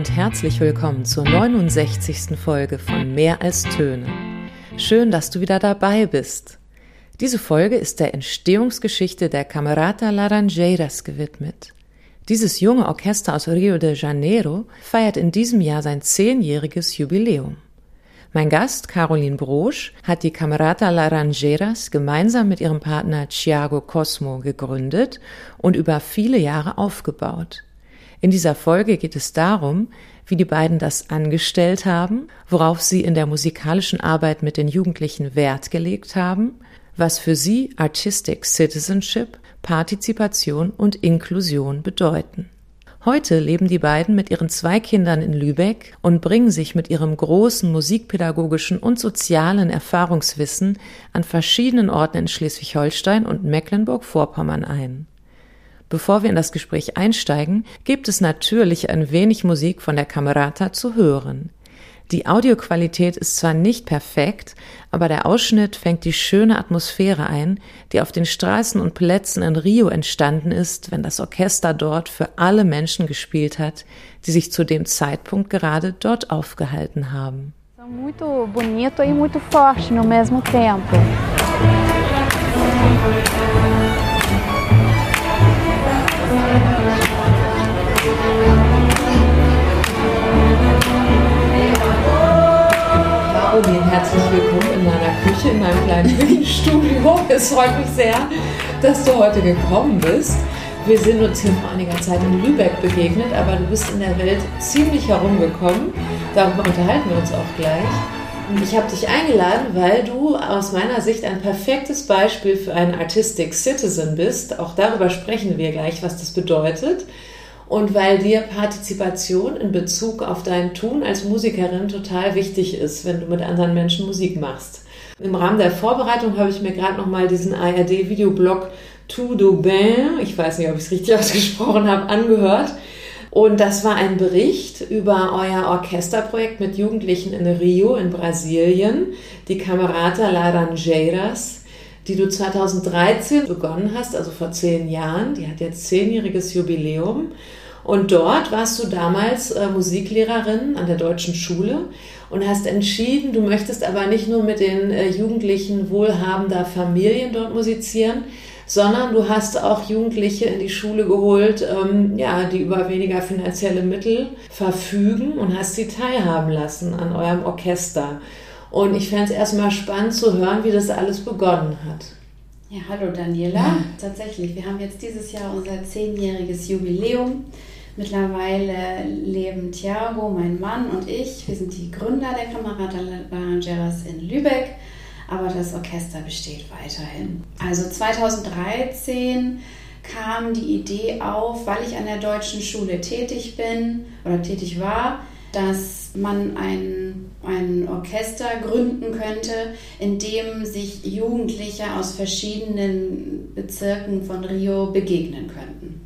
und herzlich willkommen zur 69. Folge von Mehr als Töne. Schön, dass du wieder dabei bist. Diese Folge ist der Entstehungsgeschichte der Camerata Laranjeiras gewidmet. Dieses junge Orchester aus Rio de Janeiro feiert in diesem Jahr sein zehnjähriges Jubiläum. Mein Gast, Caroline Brosch, hat die Camerata Laranjeras gemeinsam mit ihrem Partner Thiago Cosmo gegründet und über viele Jahre aufgebaut. In dieser Folge geht es darum, wie die beiden das angestellt haben, worauf sie in der musikalischen Arbeit mit den Jugendlichen Wert gelegt haben, was für sie Artistic Citizenship, Partizipation und Inklusion bedeuten. Heute leben die beiden mit ihren zwei Kindern in Lübeck und bringen sich mit ihrem großen musikpädagogischen und sozialen Erfahrungswissen an verschiedenen Orten in Schleswig-Holstein und Mecklenburg-Vorpommern ein. Bevor wir in das Gespräch einsteigen, gibt es natürlich ein wenig Musik von der Camerata zu hören. Die Audioqualität ist zwar nicht perfekt, aber der Ausschnitt fängt die schöne Atmosphäre ein, die auf den Straßen und Plätzen in Rio entstanden ist, wenn das Orchester dort für alle Menschen gespielt hat, die sich zu dem Zeitpunkt gerade dort aufgehalten haben. Muito bonito e muito forte no mesmo tempo. Caroline, herzlich willkommen in meiner Küche, in meinem kleinen Küchenstudio. Es freut mich sehr, dass du heute gekommen bist. Wir sind uns hier vor einiger Zeit in Lübeck begegnet, aber du bist in der Welt ziemlich herumgekommen. Darüber unterhalten wir uns auch gleich. Und ich habe dich eingeladen, weil du aus meiner Sicht ein perfektes Beispiel für einen Artistic Citizen bist. Auch darüber sprechen wir gleich, was das bedeutet und weil dir Partizipation in Bezug auf dein Tun als Musikerin total wichtig ist, wenn du mit anderen Menschen Musik machst. Im Rahmen der Vorbereitung habe ich mir gerade noch mal diesen ARD-Videoblog Tout du Bain, ich weiß nicht, ob ich es richtig ausgesprochen habe, angehört. Und das war ein Bericht über euer Orchesterprojekt mit Jugendlichen in Rio in Brasilien, die Camerata Laranjeiras, die du 2013 begonnen hast, also vor zehn Jahren. Die hat jetzt zehnjähriges Jubiläum. Und dort warst du damals äh, Musiklehrerin an der deutschen Schule und hast entschieden, du möchtest aber nicht nur mit den äh, Jugendlichen wohlhabender Familien dort musizieren, sondern du hast auch Jugendliche in die Schule geholt, ähm, ja, die über weniger finanzielle Mittel verfügen und hast sie teilhaben lassen an eurem Orchester. Und ich fände es erstmal spannend zu hören, wie das alles begonnen hat. Ja, hallo Daniela. Ja. Tatsächlich, wir haben jetzt dieses Jahr unser zehnjähriges Jubiläum. Mittlerweile leben Thiago, mein Mann und ich. Wir sind die Gründer der Camerata Laranjeras in Lübeck, aber das Orchester besteht weiterhin. Also 2013 kam die Idee auf, weil ich an der deutschen Schule tätig bin oder tätig war, dass man ein, ein Orchester gründen könnte, in dem sich Jugendliche aus verschiedenen Bezirken von Rio begegnen könnten.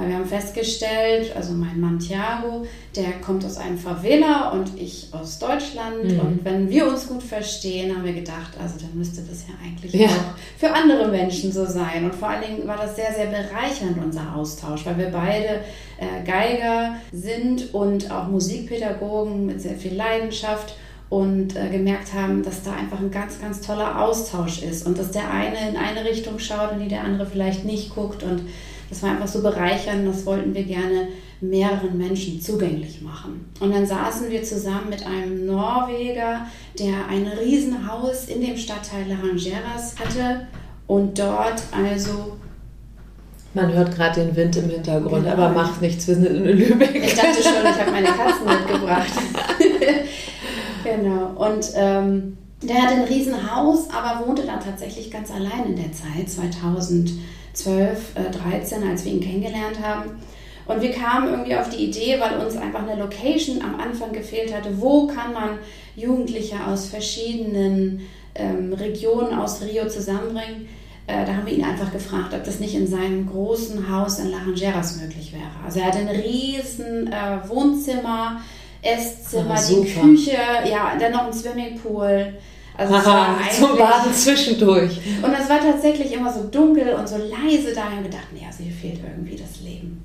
Weil wir haben festgestellt, also mein Mann Thiago, der kommt aus einem Favela und ich aus Deutschland. Mhm. Und wenn wir uns gut verstehen, haben wir gedacht, also dann müsste das ja eigentlich ja. auch für andere Menschen so sein. Und vor allen Dingen war das sehr, sehr bereichernd, unser Austausch, weil wir beide äh, Geiger sind und auch Musikpädagogen mit sehr viel Leidenschaft und äh, gemerkt haben, dass da einfach ein ganz, ganz toller Austausch ist und dass der eine in eine Richtung schaut und die der andere vielleicht nicht guckt und das war einfach so bereichernd, das wollten wir gerne mehreren Menschen zugänglich machen. Und dann saßen wir zusammen mit einem Norweger, der ein Riesenhaus in dem Stadtteil Laranjeras hatte und dort also man hört gerade den Wind im Hintergrund, genau. aber macht nichts, wir sind in Lübeck. Ich dachte schon, ich habe meine Katzen mitgebracht. genau. Und ähm, der hat ein Riesenhaus, aber wohnte da tatsächlich ganz allein in der Zeit, 2000. 12, 13, äh, als wir ihn kennengelernt haben. Und wir kamen irgendwie auf die Idee, weil uns einfach eine Location am Anfang gefehlt hatte, wo kann man Jugendliche aus verschiedenen ähm, Regionen aus Rio zusammenbringen. Äh, da haben wir ihn einfach gefragt, ob das nicht in seinem großen Haus in Laranjeras möglich wäre. Also er hatte ein riesen äh, Wohnzimmer, Esszimmer, ah, die Küche, ja, dann noch ein Swimmingpool. Also Aha, zum Baden zwischendurch. Und es war tatsächlich immer so dunkel und so leise da. Und gedacht, nee, also hier fehlt irgendwie das Leben.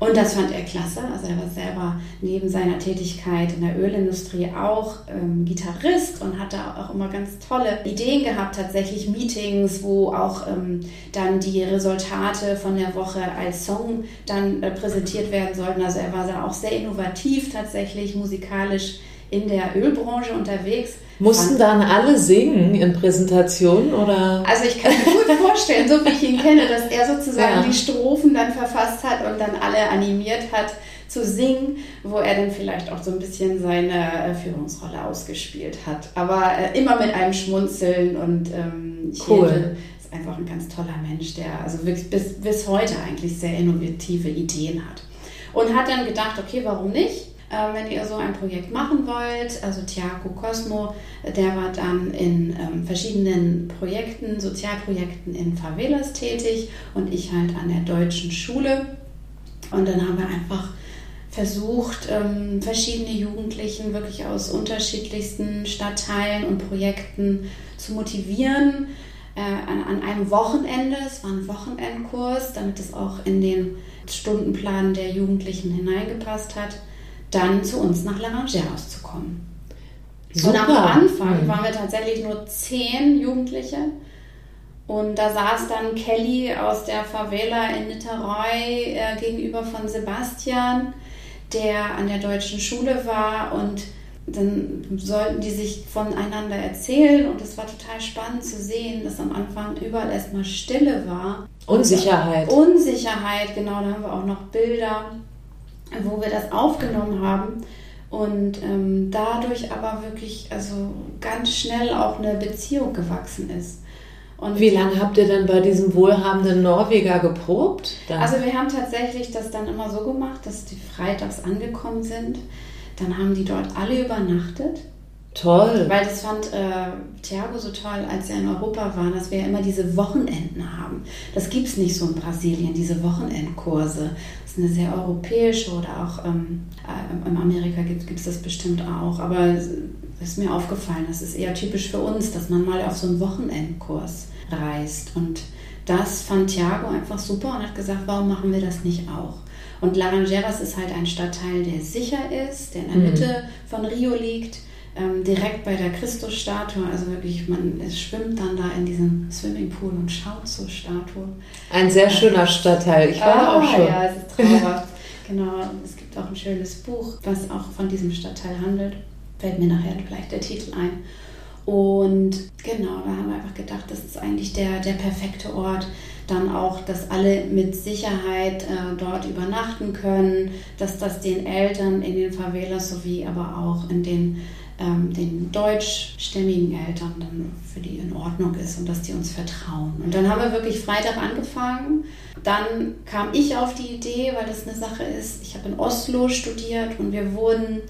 Und das fand er klasse. Also er war selber neben seiner Tätigkeit in der Ölindustrie auch ähm, Gitarrist und hat da auch immer ganz tolle Ideen gehabt, tatsächlich Meetings, wo auch ähm, dann die Resultate von der Woche als Song dann äh, präsentiert werden sollten. Also er war da auch sehr innovativ tatsächlich musikalisch in der Ölbranche unterwegs. Mussten dann alle singen in Präsentationen oder? Also ich kann mir gut vorstellen, so wie ich ihn kenne, dass er sozusagen ja. die Strophen dann verfasst hat und dann alle animiert hat zu singen, wo er dann vielleicht auch so ein bisschen seine Führungsrolle ausgespielt hat. Aber äh, immer mit einem Schmunzeln und ähm, cool. ist einfach ein ganz toller Mensch, der also wirklich bis, bis heute eigentlich sehr innovative Ideen hat. Und hat dann gedacht, okay, warum nicht? Äh, wenn ihr so ein Projekt machen wollt. Also Tiago Cosmo, der war dann in ähm, verschiedenen Projekten, Sozialprojekten in Favelas tätig und ich halt an der deutschen Schule. Und dann haben wir einfach versucht, ähm, verschiedene Jugendlichen wirklich aus unterschiedlichsten Stadtteilen und Projekten zu motivieren. Äh, an, an, einem Wochenende, es war ein Wochenendkurs, damit es auch in den Stundenplan der Jugendlichen hineingepasst hat dann zu uns nach Laranjeros zu kommen. Super. Und am Anfang mhm. waren wir tatsächlich nur zehn Jugendliche. Und da saß dann Kelly aus der Favela in Niterói äh, gegenüber von Sebastian, der an der deutschen Schule war. Und dann sollten die sich voneinander erzählen. Und es war total spannend zu sehen, dass am Anfang überall erstmal Stille war. Unsicherheit. Unsicherheit, genau. Da haben wir auch noch Bilder wo wir das aufgenommen haben und ähm, dadurch aber wirklich also ganz schnell auch eine Beziehung gewachsen ist. Und Wie lange habt ihr denn bei diesem wohlhabenden Norweger geprobt? Dann? Also wir haben tatsächlich das dann immer so gemacht, dass die freitags angekommen sind. Dann haben die dort alle übernachtet. Toll. Weil das fand äh, Thiago so toll, als er in Europa war, dass wir ja immer diese Wochenenden haben. Das gibt es nicht so in Brasilien, diese Wochenendkurse, ist eine sehr europäische oder auch ähm, äh, in Amerika gibt es das bestimmt auch. Aber es ist mir aufgefallen, das ist eher typisch für uns, dass man mal auf so einen Wochenendkurs reist. Und das fand Thiago einfach super und hat gesagt, warum machen wir das nicht auch? Und Laranjeras ist halt ein Stadtteil, der sicher ist, der in der mhm. Mitte von Rio liegt ähm, direkt bei der Christusstatue. Also wirklich, man schwimmt dann da in diesem Swimmingpool und schaut zur Statue. Ein sehr schöner Stadtteil. Ich war ah, auch schon. Ja, es ist traumhaft. genau. Es gibt auch ein schönes Buch, was auch von diesem Stadtteil handelt. Fällt mir nachher vielleicht der Titel ein. Und genau, da haben wir einfach gedacht, das ist eigentlich der, der perfekte Ort. Dann auch, dass alle mit Sicherheit äh, dort übernachten können, dass das den Eltern in den Favelas sowie aber auch in den ähm, den deutschstämmigen Eltern dann für die in Ordnung ist und dass die uns vertrauen. Und dann haben wir wirklich Freitag angefangen. Dann kam ich auf die Idee, weil das eine Sache ist, ich habe in Oslo studiert und wir wurden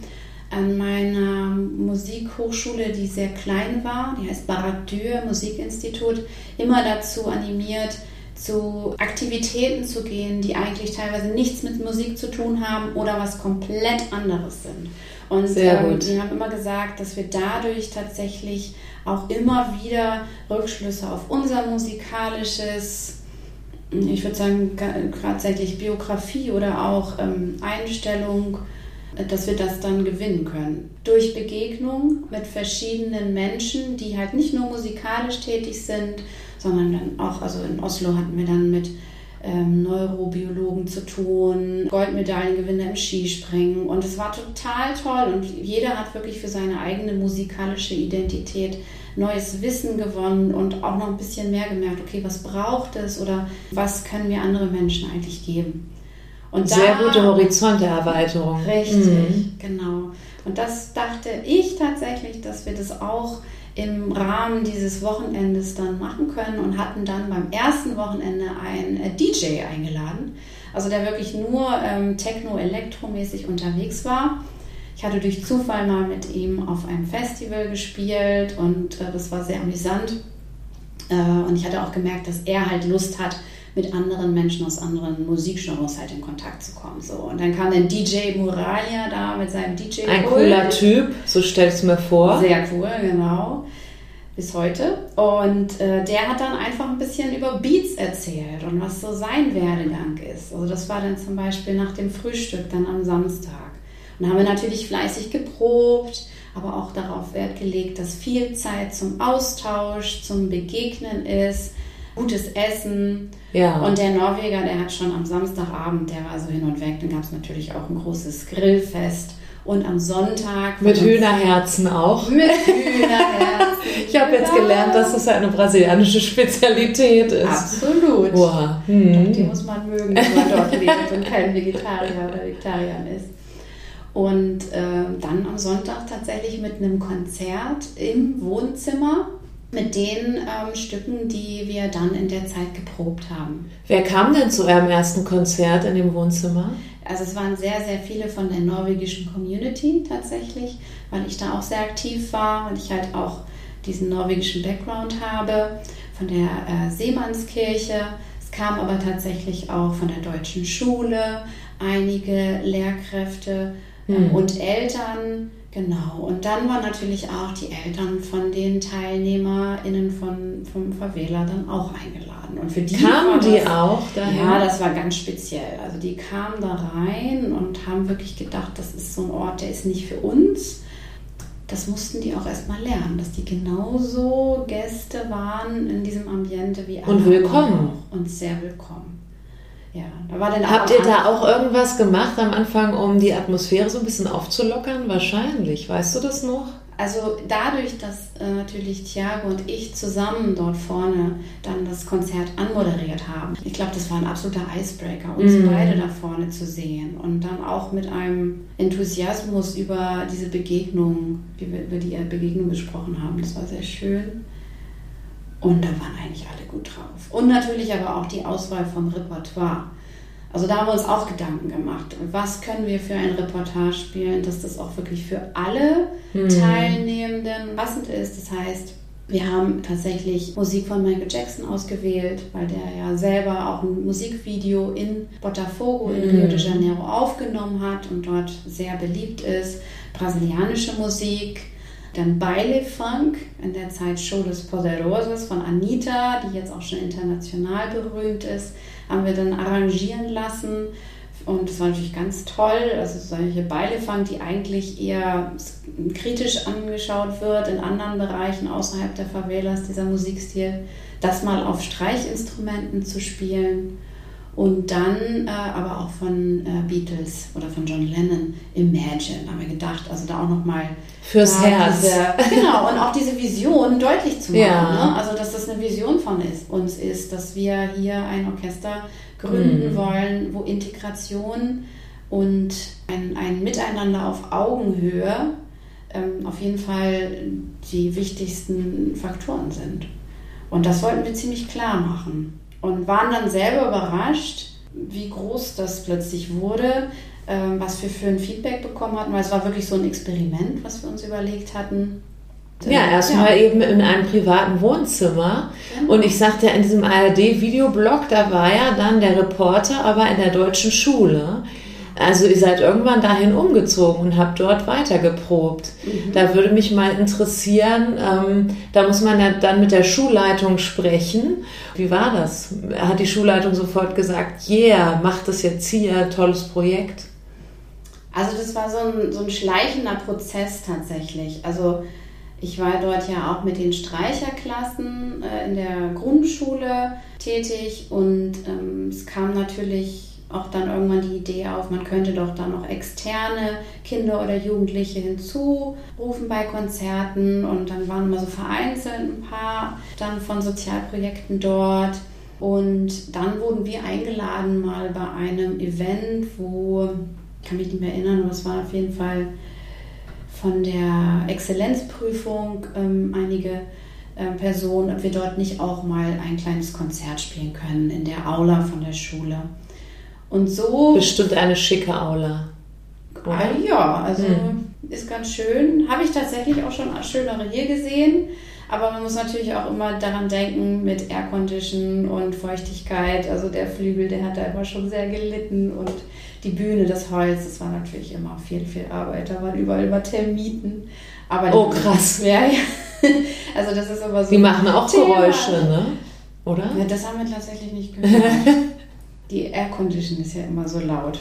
an meiner Musikhochschule, die sehr klein war, die heißt Baradür Musikinstitut, immer dazu animiert, zu Aktivitäten zu gehen, die eigentlich teilweise nichts mit Musik zu tun haben oder was komplett anderes sind. Und Sehr ähm, gut. die haben immer gesagt, dass wir dadurch tatsächlich auch immer wieder Rückschlüsse auf unser musikalisches, ich würde sagen, tatsächlich Biografie oder auch ähm, Einstellung, dass wir das dann gewinnen können. Durch Begegnung mit verschiedenen Menschen, die halt nicht nur musikalisch tätig sind, sondern dann auch, also in Oslo hatten wir dann mit ähm, Neurobiologen zu tun, Goldmedaillengewinner im Skispringen und es war total toll und jeder hat wirklich für seine eigene musikalische Identität neues Wissen gewonnen und auch noch ein bisschen mehr gemerkt, okay, was braucht es oder was können wir anderen Menschen eigentlich geben. Und Sehr da, gute Horizonterweiterung. Richtig, mhm. genau. Und das dachte ich tatsächlich, dass wir das auch im Rahmen dieses Wochenendes dann machen können und hatten dann beim ersten Wochenende einen äh, DJ eingeladen, also der wirklich nur ähm, techno-elektromäßig unterwegs war. Ich hatte durch Zufall mal mit ihm auf einem Festival gespielt und äh, das war sehr amüsant. Äh, und ich hatte auch gemerkt, dass er halt Lust hat, mit anderen Menschen aus anderen Musikgenres halt in Kontakt zu kommen. So. Und dann kam der DJ Muralia da mit seinem DJ. Ein cooler Typ, so stellst du mir vor. Sehr cool, genau. bis heute. Und äh, der hat dann einfach ein bisschen über Beats erzählt und was so sein Werdegang ist. Also das war dann zum Beispiel nach dem Frühstück dann am Samstag. Und haben wir natürlich fleißig geprobt, aber auch darauf Wert gelegt, dass viel Zeit zum Austausch, zum Begegnen ist, gutes Essen. Ja. Und der Norweger, der hat schon am Samstagabend, der war so hin und weg, dann gab es natürlich auch ein großes Grillfest. Und am Sonntag. Mit Hühnerherzen auch. Mit Hühnerherzen. ich habe jetzt gelernt, dass das eine brasilianische Spezialität ist. Absolut. Wow. Hm. Die muss man mögen, wenn man dort lebt und kein Vegetarier oder Vegetarier ist. Und äh, dann am Sonntag tatsächlich mit einem Konzert im Wohnzimmer mit den ähm, Stücken, die wir dann in der Zeit geprobt haben. Wer kam denn zu eurem ersten Konzert in dem Wohnzimmer? Also es waren sehr, sehr viele von der norwegischen Community tatsächlich, weil ich da auch sehr aktiv war und ich halt auch diesen norwegischen Background habe, von der äh, Seemannskirche. Es kam aber tatsächlich auch von der deutschen Schule, einige Lehrkräfte mhm. und Eltern Genau, und dann waren natürlich auch die Eltern von den TeilnehmerInnen von, vom Favela dann auch eingeladen. Und für die kamen das, die auch dahin? Ja, das war ganz speziell. Also die kamen da rein und haben wirklich gedacht, das ist so ein Ort, der ist nicht für uns. Das mussten die auch erstmal lernen, dass die genauso Gäste waren in diesem Ambiente wie alle. Und willkommen. Und sehr willkommen. Ja, Habt ihr da auch irgendwas gemacht am Anfang, um die Atmosphäre so ein bisschen aufzulockern? Wahrscheinlich. Weißt du das noch? Also dadurch, dass äh, natürlich Thiago und ich zusammen dort vorne dann das Konzert anmoderiert haben. Ich glaube, das war ein absoluter Icebreaker, uns mm. beide da vorne zu sehen. Und dann auch mit einem Enthusiasmus über diese Begegnung, wie wir über die Begegnung gesprochen haben. Das war sehr schön. Und da waren eigentlich alle gut drauf. Und natürlich aber auch die Auswahl vom Repertoire. Also da haben wir uns auch Gedanken gemacht. Was können wir für ein Repertoire spielen, dass das auch wirklich für alle hm. Teilnehmenden passend ist. Das heißt, wir haben tatsächlich Musik von Michael Jackson ausgewählt, weil der ja selber auch ein Musikvideo in Botafogo in Rio de hm. Janeiro aufgenommen hat und dort sehr beliebt ist. Brasilianische Musik, dann Baile Funk, in der Zeit Show des Poderosos von Anita, die jetzt auch schon international berühmt ist, haben wir dann arrangieren lassen. Und das war natürlich ganz toll. Also solche Baile Funk, die eigentlich eher kritisch angeschaut wird in anderen Bereichen außerhalb der Favelas, dieser Musikstil, das mal auf Streichinstrumenten zu spielen und dann äh, aber auch von äh, Beatles oder von John Lennon Imagine haben wir gedacht, also da auch nochmal fürs Herz. Diese, genau, und auch diese Vision deutlich zu machen. Ja. Ne? Also, dass das eine Vision von ist, uns ist, dass wir hier ein Orchester gründen mhm. wollen, wo Integration und ein, ein Miteinander auf Augenhöhe ähm, auf jeden Fall die wichtigsten Faktoren sind. Und das wollten wir ziemlich klar machen und waren dann selber überrascht, wie groß das plötzlich wurde, ähm, was wir für ein Feedback bekommen hatten, weil es war wirklich so ein Experiment, was wir uns überlegt hatten. Ja, erstmal ja. eben in einem privaten Wohnzimmer. Genau. Und ich sagte ja in diesem ARD-Videoblog, da war ja dann der Reporter, aber in der deutschen Schule. Also ihr seid irgendwann dahin umgezogen und habt dort weitergeprobt. Mhm. Da würde mich mal interessieren, ähm, da muss man ja dann mit der Schulleitung sprechen. Wie war das? Hat die Schulleitung sofort gesagt, yeah, macht das jetzt hier, tolles Projekt? Also das war so ein, so ein schleichender Prozess tatsächlich. Also ich war dort ja auch mit den Streicherklassen äh, in der Grundschule tätig und ähm, es kam natürlich auch dann irgendwann die Idee auf, man könnte doch dann noch externe Kinder oder Jugendliche hinzurufen bei Konzerten und dann waren immer so vereinzelt ein paar dann von Sozialprojekten dort und dann wurden wir eingeladen mal bei einem Event, wo, ich kann mich nicht mehr erinnern, aber es war auf jeden Fall von der Exzellenzprüfung ähm, einige äh, Personen, ob wir dort nicht auch mal ein kleines Konzert spielen können in der Aula von der Schule. Und so. Bestimmt eine schicke Aula. Ah, ja, also hm. ist ganz schön. Habe ich tatsächlich auch schon schönere hier gesehen. Aber man muss natürlich auch immer daran denken mit Aircondition und Feuchtigkeit. Also der Flügel, der hat da immer schon sehr gelitten und die Bühne, das Holz, das war natürlich immer viel, viel Arbeit. Da waren überall immer Termiten. Aber oh, krass. Ja, ja. also das ist aber so. Die machen auch Thema. Geräusche, ne? Oder? Ja, das haben wir tatsächlich nicht gehört. Die Air Condition ist ja immer so laut.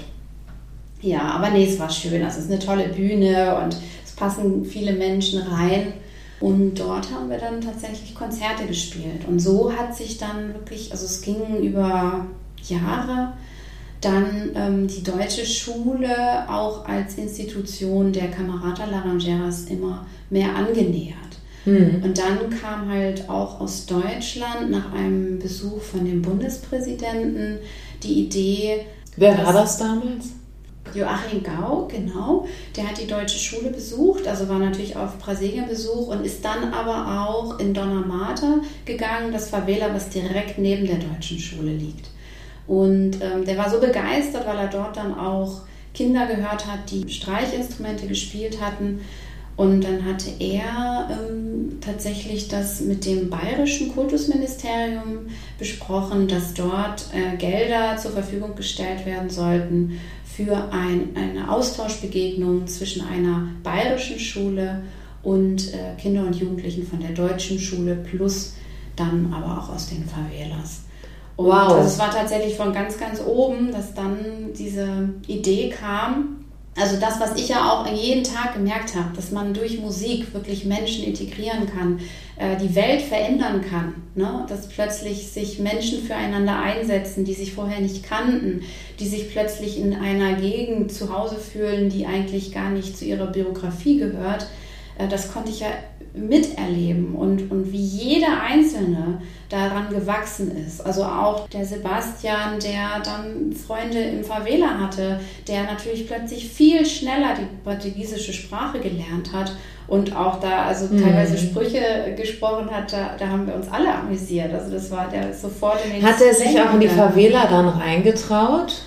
Ja, aber nee, es war schön. Also es ist eine tolle Bühne und es passen viele Menschen rein. Und dort haben wir dann tatsächlich Konzerte gespielt. Und so hat sich dann wirklich, also es ging über Jahre, dann ähm, die deutsche Schule auch als Institution der Camerata Laranjeras immer mehr angenähert. Mhm. Und dann kam halt auch aus Deutschland nach einem Besuch von dem Bundespräsidenten die Idee. Wer war das damals? Joachim Gau, genau. Der hat die deutsche Schule besucht, also war natürlich auf Brasilien-Besuch und ist dann aber auch in Dona Marta gegangen, das Favela, was direkt neben der deutschen Schule liegt. Und ähm, der war so begeistert, weil er dort dann auch Kinder gehört hat, die Streichinstrumente gespielt hatten. Und dann hatte er ähm, tatsächlich das mit dem bayerischen Kultusministerium besprochen, dass dort äh, Gelder zur Verfügung gestellt werden sollten für ein, eine Austauschbegegnung zwischen einer bayerischen Schule und äh, Kinder und Jugendlichen von der deutschen Schule plus dann aber auch aus den Favelas. Und wow. Also es war tatsächlich von ganz, ganz oben, dass dann diese Idee kam. Also das, was ich ja auch jeden Tag gemerkt habe, dass man durch Musik wirklich Menschen integrieren kann, äh, die Welt verändern kann, ne? dass plötzlich sich Menschen füreinander einsetzen, die sich vorher nicht kannten, die sich plötzlich in einer Gegend zu Hause fühlen, die eigentlich gar nicht zu ihrer Biografie gehört. Äh, das konnte ich ja miterleben und, und wie jeder Einzelne daran gewachsen ist. Also auch der Sebastian, der dann Freunde im Favela hatte, der natürlich plötzlich viel schneller die portugiesische Sprache gelernt hat und auch da also mhm. teilweise Sprüche gesprochen hat, da, da, haben wir uns alle amüsiert. Also das war der sofort in den Hat er sich auch in die Favela dann reingetraut?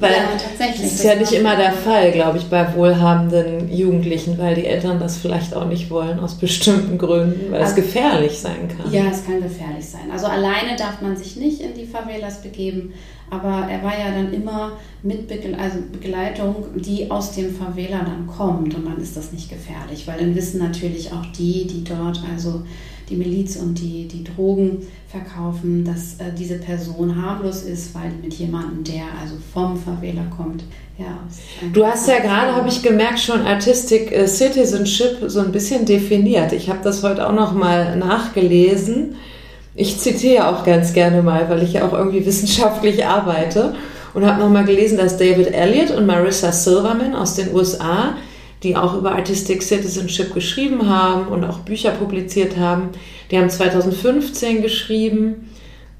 Weil ja, tatsächlich. Das ist ja nicht immer der Fall, glaube ich, bei wohlhabenden Jugendlichen, weil die Eltern das vielleicht auch nicht wollen aus bestimmten Gründen, weil also, es gefährlich sein kann. Ja, es kann gefährlich sein. Also alleine darf man sich nicht in die Favelas begeben, aber er war ja dann immer mit Begle also Begleitung, die aus dem Favela dann kommt und dann ist das nicht gefährlich, weil dann wissen natürlich auch die, die dort also die Miliz und die, die Drogen verkaufen, dass äh, diese Person harmlos ist, weil mit jemandem, der also vom Favela kommt, ja. Du hast ja gerade, habe ich gemerkt, schon Artistic äh, Citizenship so ein bisschen definiert. Ich habe das heute auch noch mal nachgelesen. Ich zitiere auch ganz gerne mal, weil ich ja auch irgendwie wissenschaftlich arbeite und habe noch mal gelesen, dass David Elliott und Marissa Silverman aus den USA die auch über Artistic Citizenship geschrieben haben und auch Bücher publiziert haben. Die haben 2015 geschrieben,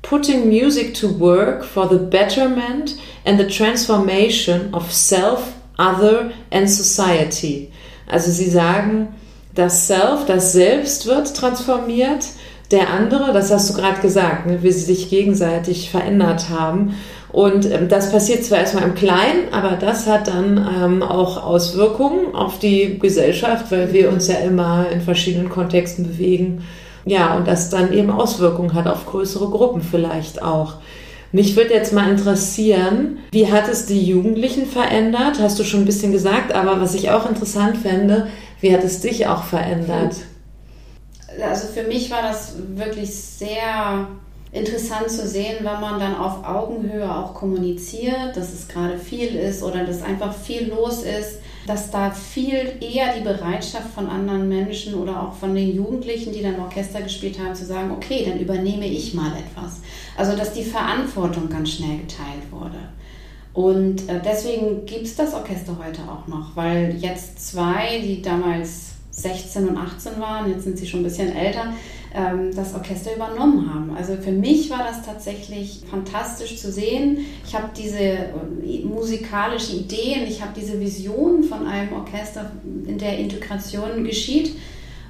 Putting Music to Work for the Betterment and the Transformation of Self, Other and Society. Also sie sagen, das Self, das Selbst wird transformiert, der andere, das hast du gerade gesagt, ne, wie sie sich gegenseitig verändert haben. Und ähm, das passiert zwar erstmal im Kleinen, aber das hat dann ähm, auch Auswirkungen auf die Gesellschaft, weil wir uns ja immer in verschiedenen Kontexten bewegen. Ja, und das dann eben Auswirkungen hat auf größere Gruppen vielleicht auch. Mich würde jetzt mal interessieren, wie hat es die Jugendlichen verändert? Hast du schon ein bisschen gesagt, aber was ich auch interessant fände, wie hat es dich auch verändert? Also für mich war das wirklich sehr interessant zu sehen, wenn man dann auf Augenhöhe auch kommuniziert, dass es gerade viel ist oder dass einfach viel los ist, dass da viel eher die Bereitschaft von anderen Menschen oder auch von den Jugendlichen, die dann Orchester gespielt haben, zu sagen, okay, dann übernehme ich mal etwas. Also dass die Verantwortung ganz schnell geteilt wurde. Und äh, deswegen gibt es das Orchester heute auch noch, weil jetzt zwei, die damals 16 und 18 waren, jetzt sind sie schon ein bisschen älter, ähm, das Orchester übernommen haben. Also für mich war das tatsächlich fantastisch zu sehen. Ich habe diese äh, musikalische Ideen, ich habe diese Vision von einem Orchester, in der Integration geschieht.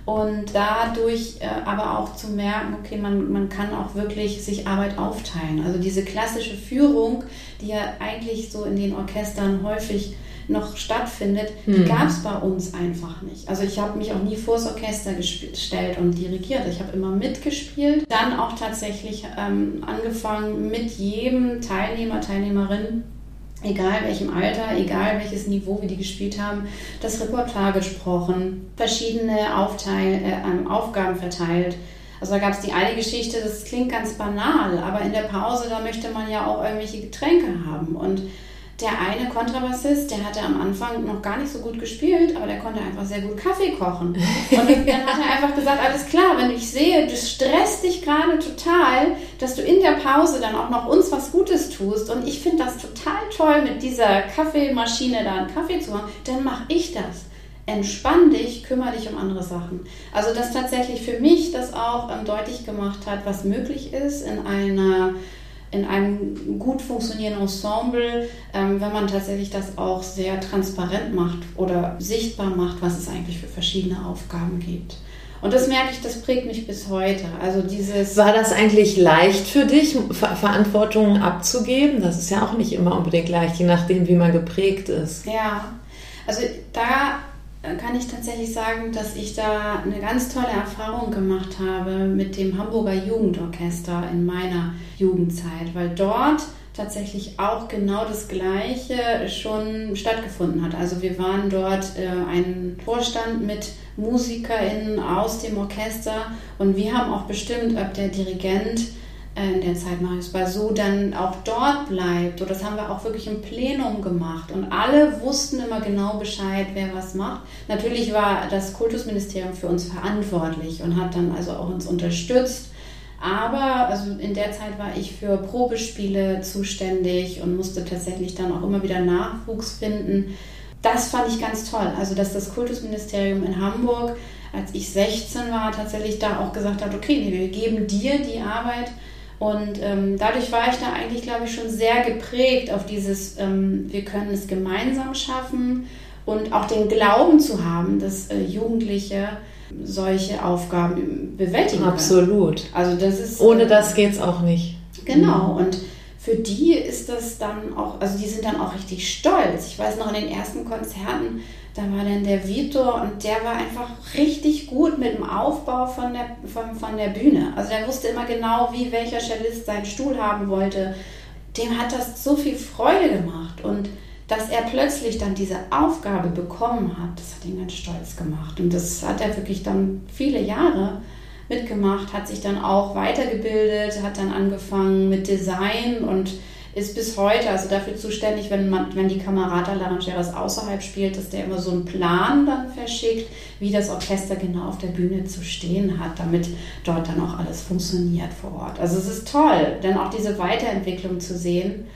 Und dadurch äh, aber auch zu merken, okay, man, man kann auch wirklich sich Arbeit aufteilen. Also diese klassische Führung, die ja eigentlich so in den Orchestern häufig noch stattfindet, die gab es bei uns einfach nicht. Also ich habe mich auch nie vors Orchester gestellt und dirigiert. Ich habe immer mitgespielt. Dann auch tatsächlich ähm, angefangen mit jedem Teilnehmer, Teilnehmerin egal welchem Alter, egal welches Niveau wir die gespielt haben, das Repertoire gesprochen, verschiedene Aufteil, äh, Aufgaben verteilt. Also da gab es die eine Geschichte, das klingt ganz banal, aber in der Pause, da möchte man ja auch irgendwelche Getränke haben. Und der eine Kontrabassist, der hatte am Anfang noch gar nicht so gut gespielt, aber der konnte einfach sehr gut Kaffee kochen. Und dann hat er einfach gesagt, alles klar, wenn ich sehe, du stresst dich gerade total, dass du in der Pause dann auch noch uns was Gutes tust und ich finde das total toll, mit dieser Kaffeemaschine da einen Kaffee zu machen, dann mache ich das. Entspann dich, kümmere dich um andere Sachen. Also das tatsächlich für mich das auch ähm, deutlich gemacht hat, was möglich ist in einer in einem gut funktionierenden Ensemble, ähm, wenn man tatsächlich das auch sehr transparent macht oder sichtbar macht, was es eigentlich für verschiedene Aufgaben gibt. Und das merke ich, das prägt mich bis heute. Also dieses War das eigentlich leicht für dich, Ver Verantwortung abzugeben? Das ist ja auch nicht immer unbedingt leicht, je nachdem, wie man geprägt ist. Ja, also da kann ich tatsächlich sagen, dass ich da eine ganz tolle Erfahrung gemacht habe mit dem Hamburger Jugendorchester in meiner Jugendzeit, weil dort tatsächlich auch genau das Gleiche schon stattgefunden hat. Also wir waren dort äh, ein Vorstand mit MusikerInnen aus dem Orchester und wir haben auch bestimmt, ob der Dirigent in der Zeit Marius so dann auch dort bleibt. Und das haben wir auch wirklich im Plenum gemacht. Und alle wussten immer genau Bescheid, wer was macht. Natürlich war das Kultusministerium für uns verantwortlich und hat dann also auch uns unterstützt. Aber also in der Zeit war ich für Probespiele zuständig und musste tatsächlich dann auch immer wieder Nachwuchs finden. Das fand ich ganz toll. Also, dass das Kultusministerium in Hamburg, als ich 16 war, tatsächlich da auch gesagt hat, okay, wir geben dir die Arbeit und ähm, dadurch war ich da eigentlich, glaube ich, schon sehr geprägt auf dieses, ähm, wir können es gemeinsam schaffen und auch den Glauben zu haben, dass äh, Jugendliche solche Aufgaben bewältigen können. Absolut. Also das ist ohne das geht es auch nicht. Genau und für die ist das dann auch, also die sind dann auch richtig stolz. Ich weiß noch in den ersten Konzerten, da war dann der Vitor und der war einfach richtig gut mit dem Aufbau von der, von, von der Bühne. Also der wusste immer genau, wie welcher Cellist seinen Stuhl haben wollte. Dem hat das so viel Freude gemacht und dass er plötzlich dann diese Aufgabe bekommen hat, das hat ihn ganz stolz gemacht. Und das hat er wirklich dann viele Jahre mitgemacht, hat sich dann auch weitergebildet, hat dann angefangen mit Design und ist bis heute also dafür zuständig, wenn, man, wenn die Camerata Laranjeras außerhalb spielt, dass der immer so einen Plan dann verschickt, wie das Orchester genau auf der Bühne zu stehen hat, damit dort dann auch alles funktioniert vor Ort. Also es ist toll, dann auch diese Weiterentwicklung zu sehen.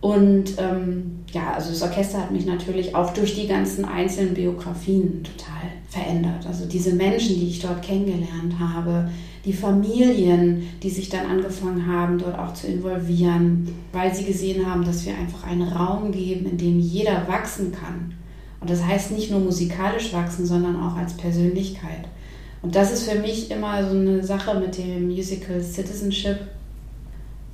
Und ähm, ja, also das Orchester hat mich natürlich auch durch die ganzen einzelnen Biografien total verändert. Also diese Menschen, die ich dort kennengelernt habe, die Familien, die sich dann angefangen haben, dort auch zu involvieren, weil sie gesehen haben, dass wir einfach einen Raum geben, in dem jeder wachsen kann. Und das heißt nicht nur musikalisch wachsen, sondern auch als Persönlichkeit. Und das ist für mich immer so eine Sache mit dem Musical Citizenship,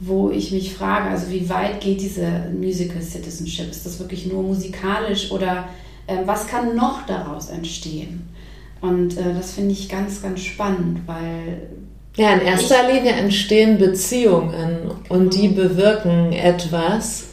wo ich mich frage, also wie weit geht diese Musical Citizenship? Ist das wirklich nur musikalisch oder äh, was kann noch daraus entstehen? Und äh, das finde ich ganz, ganz spannend, weil. Ja, in erster Linie entstehen Beziehungen und die bewirken etwas.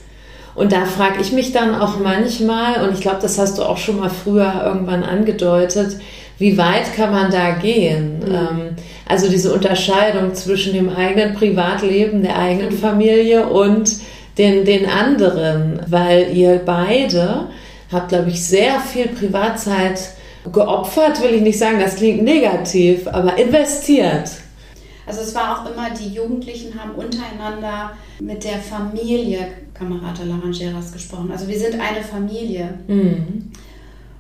Und da frage ich mich dann auch manchmal, und ich glaube, das hast du auch schon mal früher irgendwann angedeutet, wie weit kann man da gehen? Mhm. Ähm, also diese Unterscheidung zwischen dem eigenen Privatleben, der eigenen. Familie und den, den anderen, weil ihr beide habt, glaube ich, sehr viel Privatzeit geopfert, will ich nicht sagen, das klingt negativ, aber investiert. Also es war auch immer, die Jugendlichen haben untereinander mit der Familie Camarata Laranjeras gesprochen. Also wir sind eine Familie. Mhm.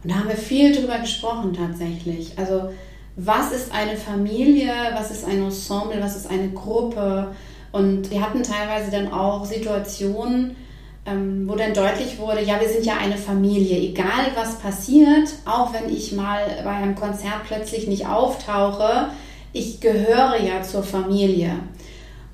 Und da haben wir viel drüber gesprochen tatsächlich. Also was ist eine Familie, was ist ein Ensemble, was ist eine Gruppe? Und wir hatten teilweise dann auch Situationen, ähm, wo dann deutlich wurde, ja, wir sind ja eine Familie, egal was passiert, auch wenn ich mal bei einem Konzert plötzlich nicht auftauche, ich gehöre ja zur Familie.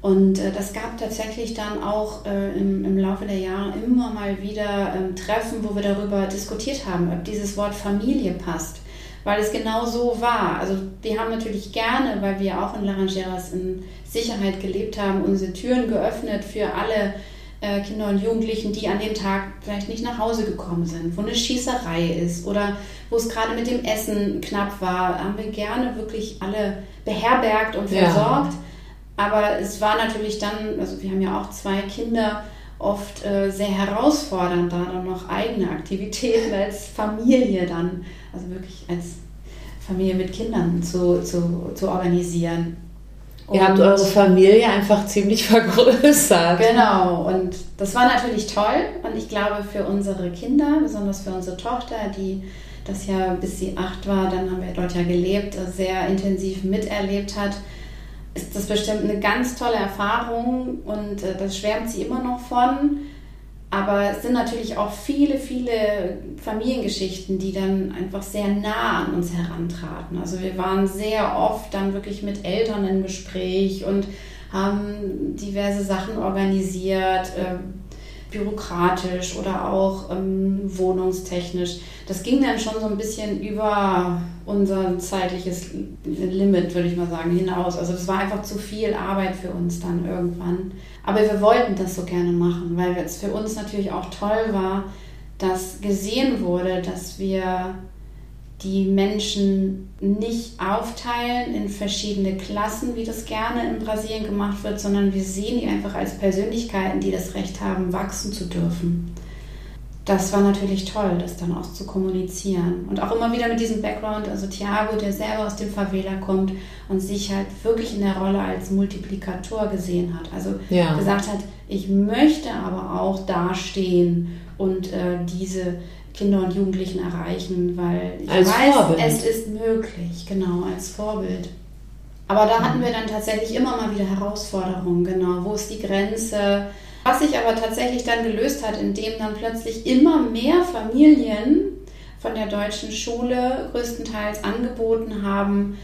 Und äh, das gab tatsächlich dann auch äh, im, im, Laufe der Jahre immer mal wieder ähm, Treffen, wo wir darüber diskutiert haben, ob dieses Wort Familie passt, weil es genau so war. Also wir haben natürlich gerne, weil wir auch in Laranjeras in Sicherheit gelebt haben, unsere Türen geöffnet für alle äh, Kinder und Jugendlichen, die an dem Tag vielleicht nicht nach Hause gekommen sind, wo eine Schießerei ist oder wo es gerade mit dem Essen knapp war, haben wir gerne wirklich alle beherbergt und versorgt. Ja. Aber es war natürlich dann, also wir haben ja auch zwei Kinder, oft äh, sehr herausfordernd, da dann noch eigene Aktivitäten als Familie dann, also wirklich als Familie mit Kindern zu, zu, zu organisieren. Ihr habt eure Familie einfach ziemlich vergrößert. Genau, und das war natürlich toll. Und ich glaube, für unsere Kinder, besonders für unsere Tochter, die das ja bis sie acht war, dann haben wir dort ja gelebt, sehr intensiv miterlebt hat, ist das bestimmt eine ganz tolle Erfahrung und äh, das schwärmt sie immer noch von. Aber es sind natürlich auch viele, viele Familiengeschichten, die dann einfach sehr nah an uns herantraten. Also wir waren sehr oft dann wirklich mit Eltern im Gespräch und haben diverse Sachen organisiert, äh, bürokratisch oder auch ähm, wohnungstechnisch. Das ging dann schon so ein bisschen über unser zeitliches Limit, würde ich mal sagen, hinaus. Also das war einfach zu viel Arbeit für uns dann irgendwann. Aber wir wollten das so gerne machen, weil es für uns natürlich auch toll war, dass gesehen wurde, dass wir die Menschen nicht aufteilen in verschiedene Klassen, wie das gerne in Brasilien gemacht wird, sondern wir sehen die einfach als Persönlichkeiten, die das Recht haben, wachsen zu dürfen. Das war natürlich toll, das dann auch zu kommunizieren. Und auch immer wieder mit diesem Background, also Thiago, der selber aus dem Favela kommt und sich halt wirklich in der Rolle als Multiplikator gesehen hat. Also ja. gesagt hat, ich möchte aber auch dastehen und äh, diese Kinder und Jugendlichen erreichen, weil ich als weiß, Vorbild. es ist möglich, genau, als Vorbild. Aber da hatten wir dann tatsächlich immer mal wieder Herausforderungen, genau, wo ist die Grenze? Was sich aber tatsächlich dann gelöst hat, indem dann plötzlich immer mehr Familien von der deutschen Schule größtenteils angeboten haben,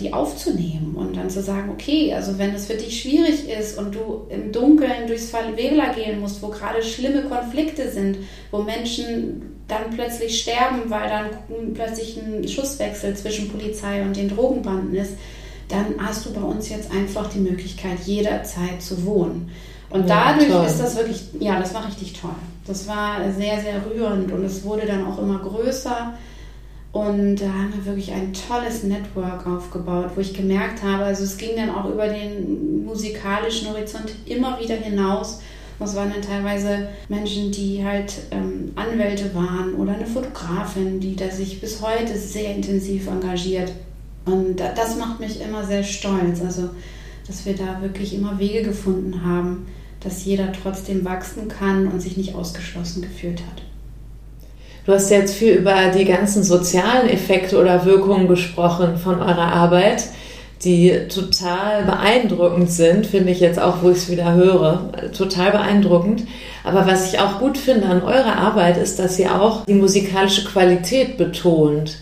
die aufzunehmen und dann zu sagen, okay, also wenn es für dich schwierig ist und du im Dunkeln durchs Favela gehen musst, wo gerade schlimme Konflikte sind, wo Menschen dann plötzlich sterben, weil dann plötzlich ein Schusswechsel zwischen Polizei und den Drogenbanden ist, dann hast du bei uns jetzt einfach die Möglichkeit, jederzeit zu wohnen. Und ja, dadurch toll. ist das wirklich, ja, das war richtig toll. Das war sehr, sehr rührend und es wurde dann auch immer größer. Und da haben wir wirklich ein tolles Network aufgebaut, wo ich gemerkt habe, also es ging dann auch über den musikalischen Horizont immer wieder hinaus. Das waren dann teilweise Menschen, die halt ähm, Anwälte waren oder eine Fotografin, die da sich bis heute sehr intensiv engagiert. Und das macht mich immer sehr stolz, also dass wir da wirklich immer Wege gefunden haben, dass jeder trotzdem wachsen kann und sich nicht ausgeschlossen gefühlt hat. Du hast jetzt viel über die ganzen sozialen Effekte oder Wirkungen gesprochen von eurer Arbeit, die total beeindruckend sind, finde ich jetzt auch, wo ich es wieder höre. Total beeindruckend. Aber was ich auch gut finde an eurer Arbeit ist, dass ihr auch die musikalische Qualität betont.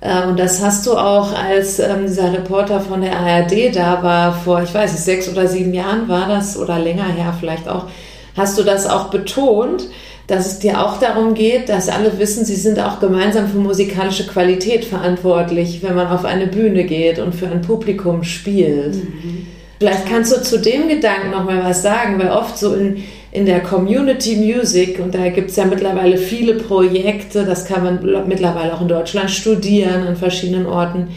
Äh, und das hast du auch, als ähm, dieser Reporter von der ARD da war, vor, ich weiß nicht, sechs oder sieben Jahren war das oder länger her vielleicht auch, hast du das auch betont dass es dir auch darum geht, dass alle wissen, sie sind auch gemeinsam für musikalische Qualität verantwortlich, wenn man auf eine Bühne geht und für ein Publikum spielt. Mhm. Vielleicht kannst du zu dem Gedanken noch mal was sagen, weil oft so in, in der Community Music, und da gibt es ja mittlerweile viele Projekte, das kann man mittlerweile auch in Deutschland studieren an verschiedenen Orten,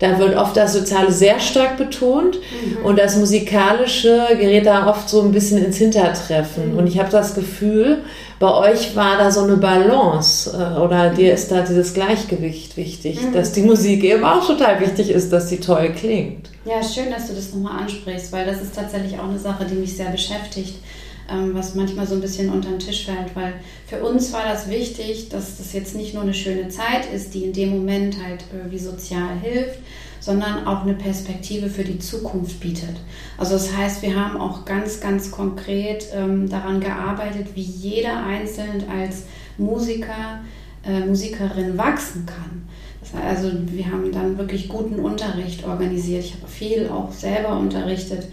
da wird oft das Soziale sehr stark betont mhm. und das Musikalische gerät da oft so ein bisschen ins Hintertreffen. Mhm. Und ich habe das Gefühl, bei euch war da so eine Balance äh, oder dir ist da dieses Gleichgewicht wichtig, mhm. dass die Musik eben auch total wichtig ist, dass sie toll klingt. Ja, schön, dass du das nochmal ansprichst, weil das ist tatsächlich auch eine Sache, die mich sehr beschäftigt was manchmal so ein bisschen unter den Tisch fällt, weil für uns war das wichtig, dass das jetzt nicht nur eine schöne Zeit ist, die in dem Moment halt irgendwie sozial hilft, sondern auch eine Perspektive für die Zukunft bietet. Also das heißt, wir haben auch ganz, ganz konkret ähm, daran gearbeitet, wie jeder einzeln als Musiker, äh, Musikerin wachsen kann. Also wir haben dann wirklich guten Unterricht organisiert. Ich habe viel auch selber unterrichtet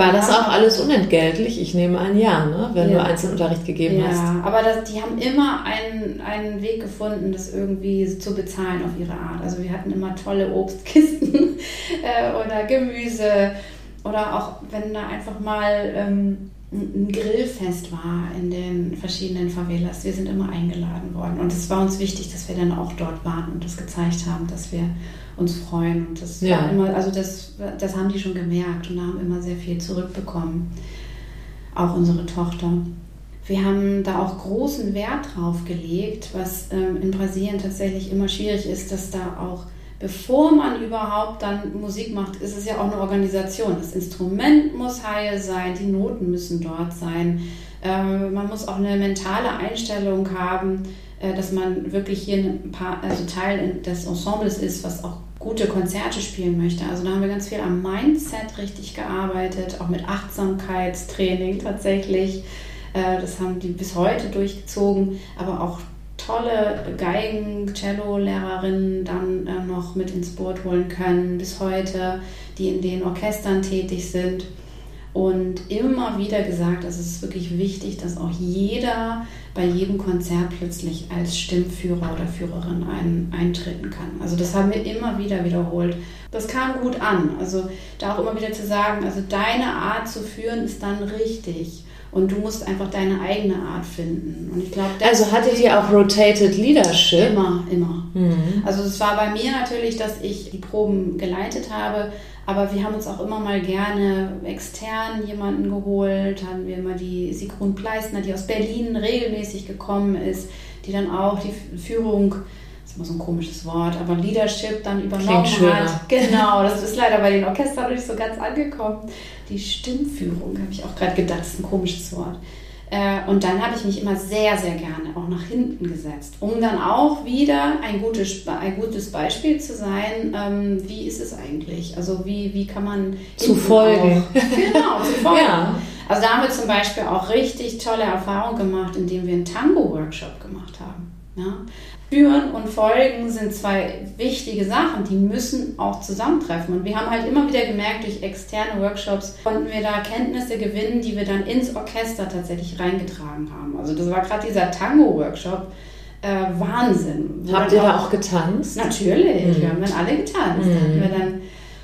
war das auch alles unentgeltlich? Ich nehme an, ja, ne? wenn ja. du Einzelunterricht gegeben ja, hast. Ja, aber das, die haben immer einen, einen Weg gefunden, das irgendwie zu bezahlen auf ihre Art. Also wir hatten immer tolle Obstkisten äh, oder Gemüse oder auch wenn da einfach mal ähm, ein Grillfest war in den verschiedenen Favelas. Wir sind immer eingeladen worden und es war uns wichtig, dass wir dann auch dort waren und das gezeigt haben, dass wir uns freuen. Und das ja. war immer, also das, das haben die schon gemerkt und haben immer sehr viel zurückbekommen. Auch unsere Tochter. Wir haben da auch großen Wert drauf gelegt, was ähm, in Brasilien tatsächlich immer schwierig ist, dass da auch bevor man überhaupt dann Musik macht, ist es ja auch eine Organisation. Das Instrument muss heil sein, die Noten müssen dort sein. Ähm, man muss auch eine mentale Einstellung haben, äh, dass man wirklich hier ein paar, also Teil des Ensembles ist, was auch gute Konzerte spielen möchte. Also da haben wir ganz viel am Mindset richtig gearbeitet, auch mit Achtsamkeitstraining tatsächlich. Äh, das haben die bis heute durchgezogen, aber auch tolle Geigen, Cello-Lehrerinnen dann äh, noch mit ins Boot holen können bis heute, die in den Orchestern tätig sind. Und immer wieder gesagt, es ist wirklich wichtig, dass auch jeder bei jedem Konzert plötzlich als Stimmführer oder Führerin ein, eintreten kann. Also das haben wir immer wieder wiederholt. Das kam gut an. Also da auch immer wieder zu sagen, also deine Art zu führen ist dann richtig und du musst einfach deine eigene Art finden. Und ich glaube, also hattet ihr auch rotated Leadership? Immer, immer. Mhm. Also es war bei mir natürlich, dass ich die Proben geleitet habe, aber wir haben uns auch immer mal gerne extern jemanden geholt. Hatten wir immer die Sigrun Pleisner, die aus Berlin regelmäßig gekommen ist, die dann auch die Führung das ist immer so ein komisches Wort, aber Leadership dann übernommen hat. Genau, das ist leider bei den Orchestern nicht so ganz angekommen. Die Stimmführung, habe ich auch gerade gedacht, ist ein komisches Wort. Äh, und dann habe ich mich immer sehr, sehr gerne auch nach hinten gesetzt, um dann auch wieder ein gutes, ein gutes Beispiel zu sein, ähm, wie ist es eigentlich? Also wie, wie kann man... Zu folgen. Auch, genau, zu folgen. Ja. Also da haben wir zum Beispiel auch richtig tolle Erfahrungen gemacht, indem wir einen Tango-Workshop gemacht haben. Ja? Führen und Folgen sind zwei wichtige Sachen, die müssen auch zusammentreffen. Und wir haben halt immer wieder gemerkt, durch externe Workshops konnten wir da Kenntnisse gewinnen, die wir dann ins Orchester tatsächlich reingetragen haben. Also das war gerade dieser Tango-Workshop. Äh, Wahnsinn. Habt ihr da auch getanzt? Natürlich, mhm. wir haben dann alle getanzt. Mhm. Da hatten wir dann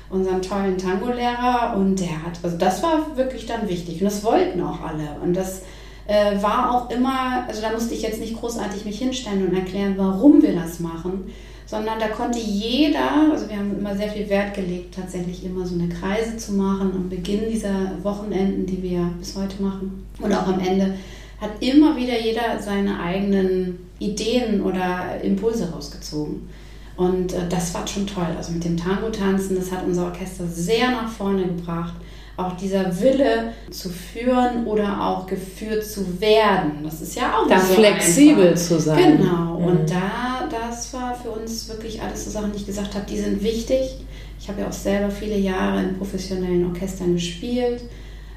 unseren tollen Tango-Lehrer und der hat, also das war wirklich dann wichtig und das wollten auch alle. Und das äh, war auch immer, also da musste ich jetzt nicht großartig mich hinstellen und erklären, warum wir das machen, sondern da konnte jeder, also wir haben immer sehr viel Wert gelegt, tatsächlich immer so eine Kreise zu machen am Beginn dieser Wochenenden, die wir bis heute machen und auch am Ende hat immer wieder jeder seine eigenen Ideen oder Impulse rausgezogen. Und äh, das war schon toll. Also mit dem Tango-Tanzen, das hat unser Orchester sehr nach vorne gebracht auch dieser Wille zu führen oder auch geführt zu werden. Das ist ja auch da so flexibel einfach. zu sein. Genau. Mhm. Und da, das war für uns wirklich alles so Sachen, die ich gesagt habe, die sind wichtig. Ich habe ja auch selber viele Jahre in professionellen Orchestern gespielt,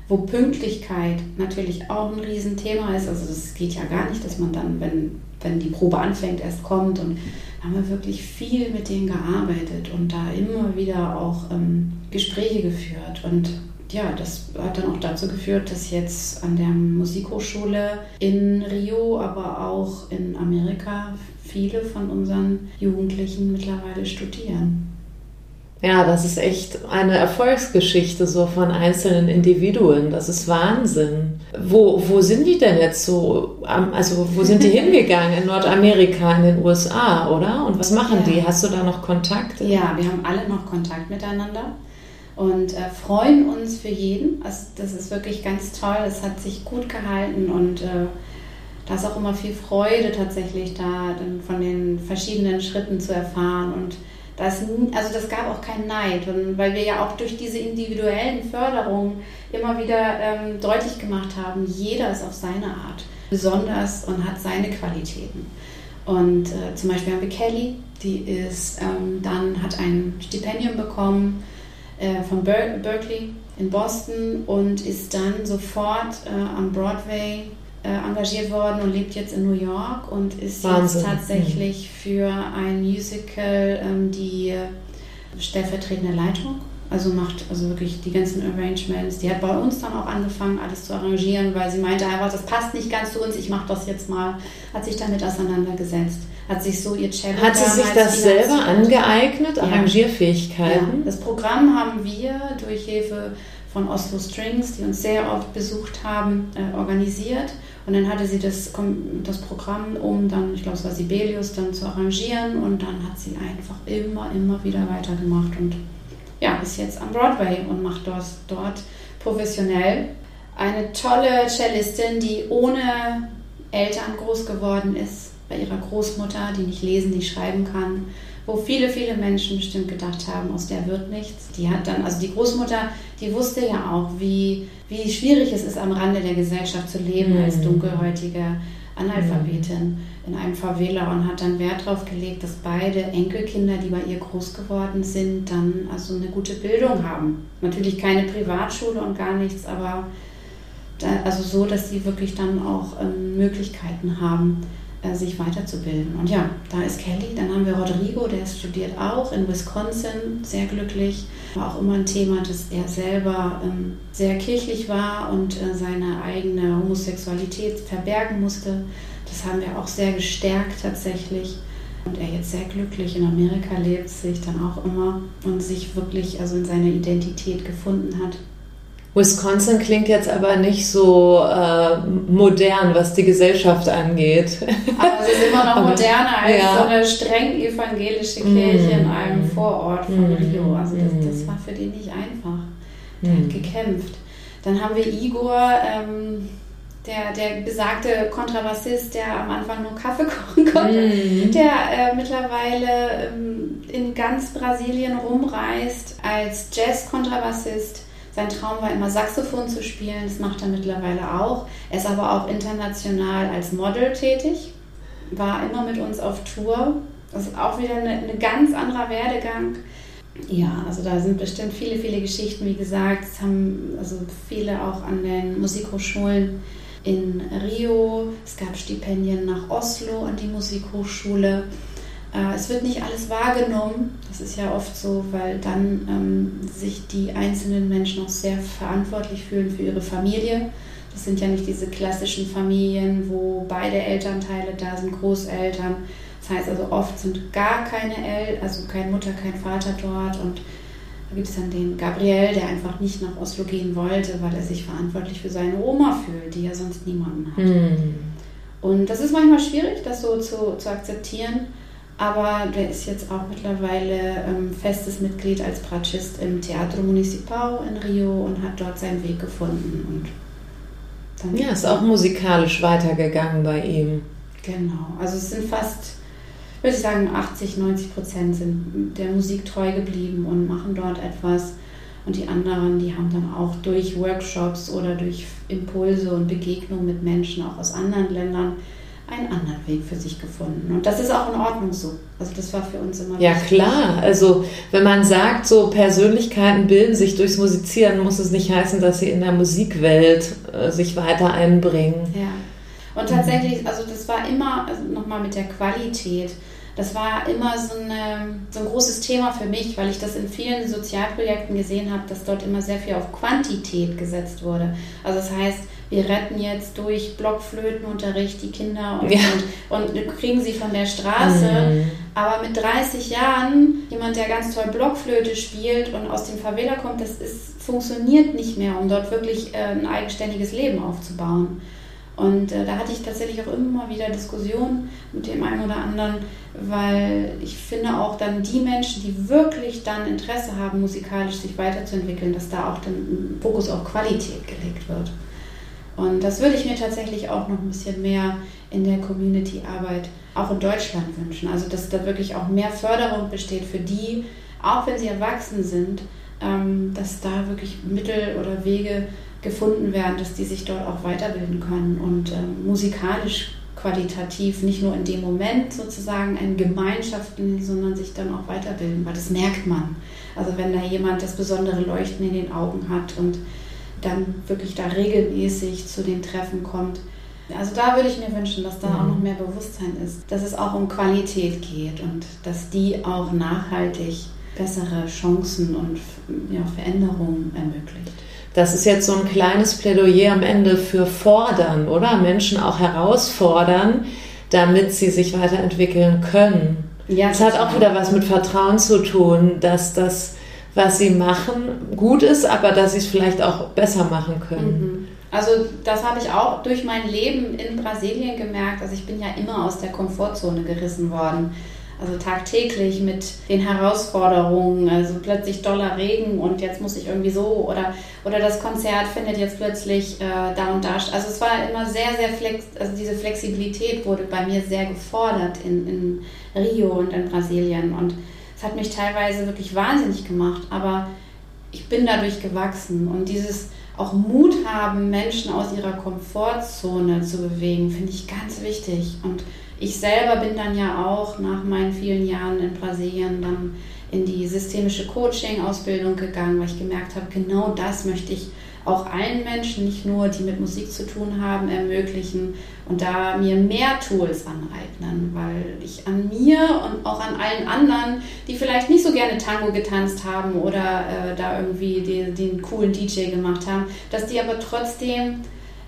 wo Pünktlichkeit natürlich auch ein Riesenthema ist. Also das geht ja gar nicht, dass man dann, wenn, wenn die Probe anfängt, erst kommt. Und da haben wir wirklich viel mit denen gearbeitet und da immer wieder auch ähm, Gespräche geführt. Und ja, das hat dann auch dazu geführt, dass jetzt an der Musikhochschule in Rio, aber auch in Amerika viele von unseren Jugendlichen mittlerweile studieren. Ja, das ist echt eine Erfolgsgeschichte so von einzelnen Individuen. Das ist Wahnsinn. Wo, wo sind die denn jetzt so? Also wo sind die hingegangen? In Nordamerika, in den USA, oder? Und was machen ja. die? Hast du da noch Kontakt? Ja, wir haben alle noch Kontakt miteinander und äh, freuen uns für jeden. Also das ist wirklich ganz toll. Es hat sich gut gehalten und äh, da ist auch immer viel Freude tatsächlich da, dann von den verschiedenen Schritten zu erfahren und das, also das gab auch keinen Neid, und weil wir ja auch durch diese individuellen Förderungen immer wieder ähm, deutlich gemacht haben, jeder ist auf seine Art besonders und hat seine Qualitäten. Und äh, zum Beispiel haben wir Kelly, die ist ähm, dann hat ein Stipendium bekommen äh, von Ber Berkeley in Boston und ist dann sofort äh, am Broadway äh, engagiert worden und lebt jetzt in New York und ist Wahnsinn. jetzt tatsächlich mhm. für ein Musical ähm, die stellvertretende Leitung. Also macht also wirklich die ganzen Arrangements. Die hat bei uns dann auch angefangen, alles zu arrangieren, weil sie meinte einfach, das passt nicht ganz zu uns, ich mache das jetzt mal. Hat sich damit auseinandergesetzt hat sich so ihr Cello Hat sie sich das selber angeeignet, ja. Arrangierfähigkeiten? Ja. Das Programm haben wir durch Hilfe von Oslo Strings, die uns sehr oft besucht haben, äh, organisiert. Und dann hatte sie das, das Programm, um dann, ich glaube, es war Sibelius, dann zu arrangieren. Und dann hat sie einfach immer, immer wieder weitergemacht und ja, ist jetzt am Broadway und macht dort, dort professionell. Eine tolle Cellistin, die ohne Eltern groß geworden ist, bei ihrer Großmutter, die nicht lesen, nicht schreiben kann, wo viele, viele Menschen bestimmt gedacht haben, aus der wird nichts. Die hat dann, also die Großmutter, die wusste ja auch, wie, wie schwierig es ist, am Rande der Gesellschaft zu leben mhm. als dunkelhäutige Analphabetin in einem Favela und hat dann Wert darauf gelegt, dass beide Enkelkinder, die bei ihr groß geworden sind, dann also eine gute Bildung haben. Natürlich keine Privatschule und gar nichts, aber da, also so, dass sie wirklich dann auch ähm, Möglichkeiten haben, sich weiterzubilden. Und ja, da ist Kelly. Dann haben wir Rodrigo, der studiert auch in Wisconsin, sehr glücklich. War auch immer ein Thema, dass er selber ähm, sehr kirchlich war und äh, seine eigene Homosexualität verbergen musste. Das haben wir auch sehr gestärkt tatsächlich. Und er jetzt sehr glücklich in Amerika lebt, sich dann auch immer und sich wirklich also in seiner Identität gefunden hat. Wisconsin klingt jetzt aber nicht so äh, modern, was die Gesellschaft angeht. Aber sie ist immer noch moderner als ja. so eine streng evangelische Kirche mm. in einem Vorort von mm. Rio. Also das, das, war für die nicht einfach. Der mm. hat gekämpft. Dann haben wir Igor, ähm, der, der besagte Kontrabassist, der am Anfang nur Kaffee kochen konnte, der äh, mittlerweile ähm, in ganz Brasilien rumreist als Jazz-Kontrabassist sein Traum war immer Saxophon zu spielen, das macht er mittlerweile auch. Er ist aber auch international als Model tätig, war immer mit uns auf Tour. Das ist auch wieder ein eine ganz anderer Werdegang. Ja, also da sind bestimmt viele, viele Geschichten, wie gesagt. Es haben also viele auch an den Musikhochschulen in Rio. Es gab Stipendien nach Oslo an die Musikhochschule. Äh, es wird nicht alles wahrgenommen. Das ist ja oft so, weil dann ähm, sich die einzelnen Menschen auch sehr verantwortlich fühlen für ihre Familie. Das sind ja nicht diese klassischen Familien, wo beide Elternteile da sind, Großeltern. Das heißt also oft sind gar keine Eltern, also keine Mutter, kein Vater dort. Und da gibt es dann den Gabriel, der einfach nicht nach Oslo gehen wollte, weil er sich verantwortlich für seine Oma fühlt, die ja sonst niemanden hat. Mm. Und das ist manchmal schwierig, das so zu, zu akzeptieren. Aber der ist jetzt auch mittlerweile ähm, festes Mitglied als Bratschist im Teatro Municipal in Rio und hat dort seinen Weg gefunden. Und ja, ist auch musikalisch weitergegangen bei ihm. Genau, also es sind fast, würde ich sagen, 80, 90 Prozent sind der Musik treu geblieben und machen dort etwas. Und die anderen, die haben dann auch durch Workshops oder durch Impulse und Begegnungen mit Menschen auch aus anderen Ländern einen anderen Weg für sich gefunden. Und das ist auch in Ordnung so. Also das war für uns immer Ja wichtig. klar, also wenn man sagt, so Persönlichkeiten bilden sich durchs Musizieren, muss es nicht heißen, dass sie in der Musikwelt äh, sich weiter einbringen. Ja. Und tatsächlich, also das war immer, also nochmal mit der Qualität, das war immer so, eine, so ein großes Thema für mich, weil ich das in vielen Sozialprojekten gesehen habe, dass dort immer sehr viel auf Quantität gesetzt wurde. Also das heißt, wir retten jetzt durch Blockflötenunterricht die Kinder und, ja. und, und, kriegen sie von der Straße. Mhm. Aber mit 30 Jahren, jemand, der ganz toll Blockflöte spielt und aus dem Favela kommt, das ist, funktioniert nicht mehr, um dort wirklich äh, ein eigenständiges Leben aufzubauen. Und äh, da hatte ich tatsächlich auch immer wieder Diskussionen mit dem einen oder anderen, weil ich finde auch dann die Menschen, die wirklich dann Interesse haben, musikalisch sich weiterzuentwickeln, dass da auch dann ein Fokus auf Qualität gelegt wird. Und das würde ich mir tatsächlich auch noch ein bisschen mehr in der Community-Arbeit auch in Deutschland wünschen. Also dass da wirklich auch mehr Förderung besteht für die, auch wenn sie erwachsen sind, ähm, dass da wirklich Mittel oder Wege gefunden werden, dass die sich dort auch weiterbilden können und ähm, musikalisch qualitativ nicht nur in dem Moment sozusagen in Gemeinschaften, sondern sich dann auch weiterbilden, weil das merkt man. Also wenn da jemand das besondere Leuchten in den Augen hat und dann wirklich da regelmäßig zu den Treffen kommt. Also da würde ich mir wünschen, dass da mhm. auch noch mehr Bewusstsein ist, dass es auch um Qualität geht und dass die auch nachhaltig bessere Chancen und ja, Veränderungen ermöglicht. Das ist jetzt so ein kleines Plädoyer am Ende für fordern, oder? Menschen auch herausfordern, damit sie sich weiterentwickeln können. Ja, das hat auch wieder was mit Vertrauen zu tun, dass das was sie machen, gut ist, aber dass sie es vielleicht auch besser machen können. Mhm. Also das habe ich auch durch mein Leben in Brasilien gemerkt. Also ich bin ja immer aus der Komfortzone gerissen worden. Also tagtäglich mit den Herausforderungen, also plötzlich doller Regen und jetzt muss ich irgendwie so oder, oder das Konzert findet jetzt plötzlich äh, da und da. Also es war immer sehr, sehr flex, also diese Flexibilität wurde bei mir sehr gefordert in, in Rio und in Brasilien und es hat mich teilweise wirklich wahnsinnig gemacht, aber ich bin dadurch gewachsen. Und dieses auch Mut haben, Menschen aus ihrer Komfortzone zu bewegen, finde ich ganz wichtig. Und ich selber bin dann ja auch nach meinen vielen Jahren in Brasilien dann in die systemische Coaching-Ausbildung gegangen, weil ich gemerkt habe, genau das möchte ich auch allen Menschen, nicht nur die mit Musik zu tun haben, ermöglichen und da mir mehr Tools aneignen, weil ich an mir und auch an allen anderen, die vielleicht nicht so gerne Tango getanzt haben oder äh, da irgendwie den, den coolen DJ gemacht haben, dass die aber trotzdem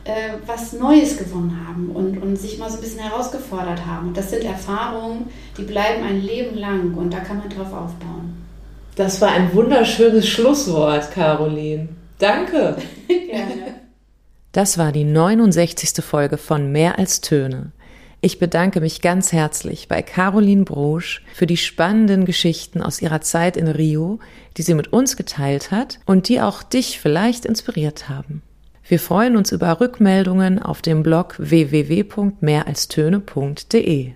äh, was Neues gewonnen haben und, und sich mal so ein bisschen herausgefordert haben. Und das sind Erfahrungen, die bleiben ein Leben lang und da kann man drauf aufbauen. Das war ein wunderschönes Schlusswort, Caroline. Danke. Gerne. Das war die 69. Folge von Mehr als Töne. Ich bedanke mich ganz herzlich bei Caroline Brosch für die spannenden Geschichten aus ihrer Zeit in Rio, die sie mit uns geteilt hat und die auch dich vielleicht inspiriert haben. Wir freuen uns über Rückmeldungen auf dem Blog www.mehralstöne.de.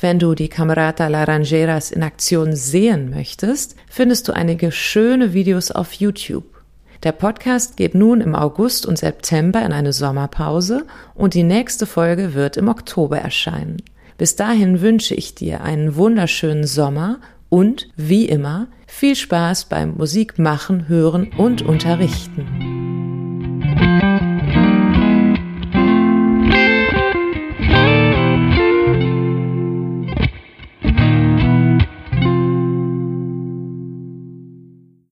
Wenn du die Camerata Laranjeras in Aktion sehen möchtest, findest du einige schöne Videos auf YouTube. Der Podcast geht nun im August und September in eine Sommerpause und die nächste Folge wird im Oktober erscheinen. Bis dahin wünsche ich dir einen wunderschönen Sommer und, wie immer, viel Spaß beim Musikmachen, Hören und Unterrichten.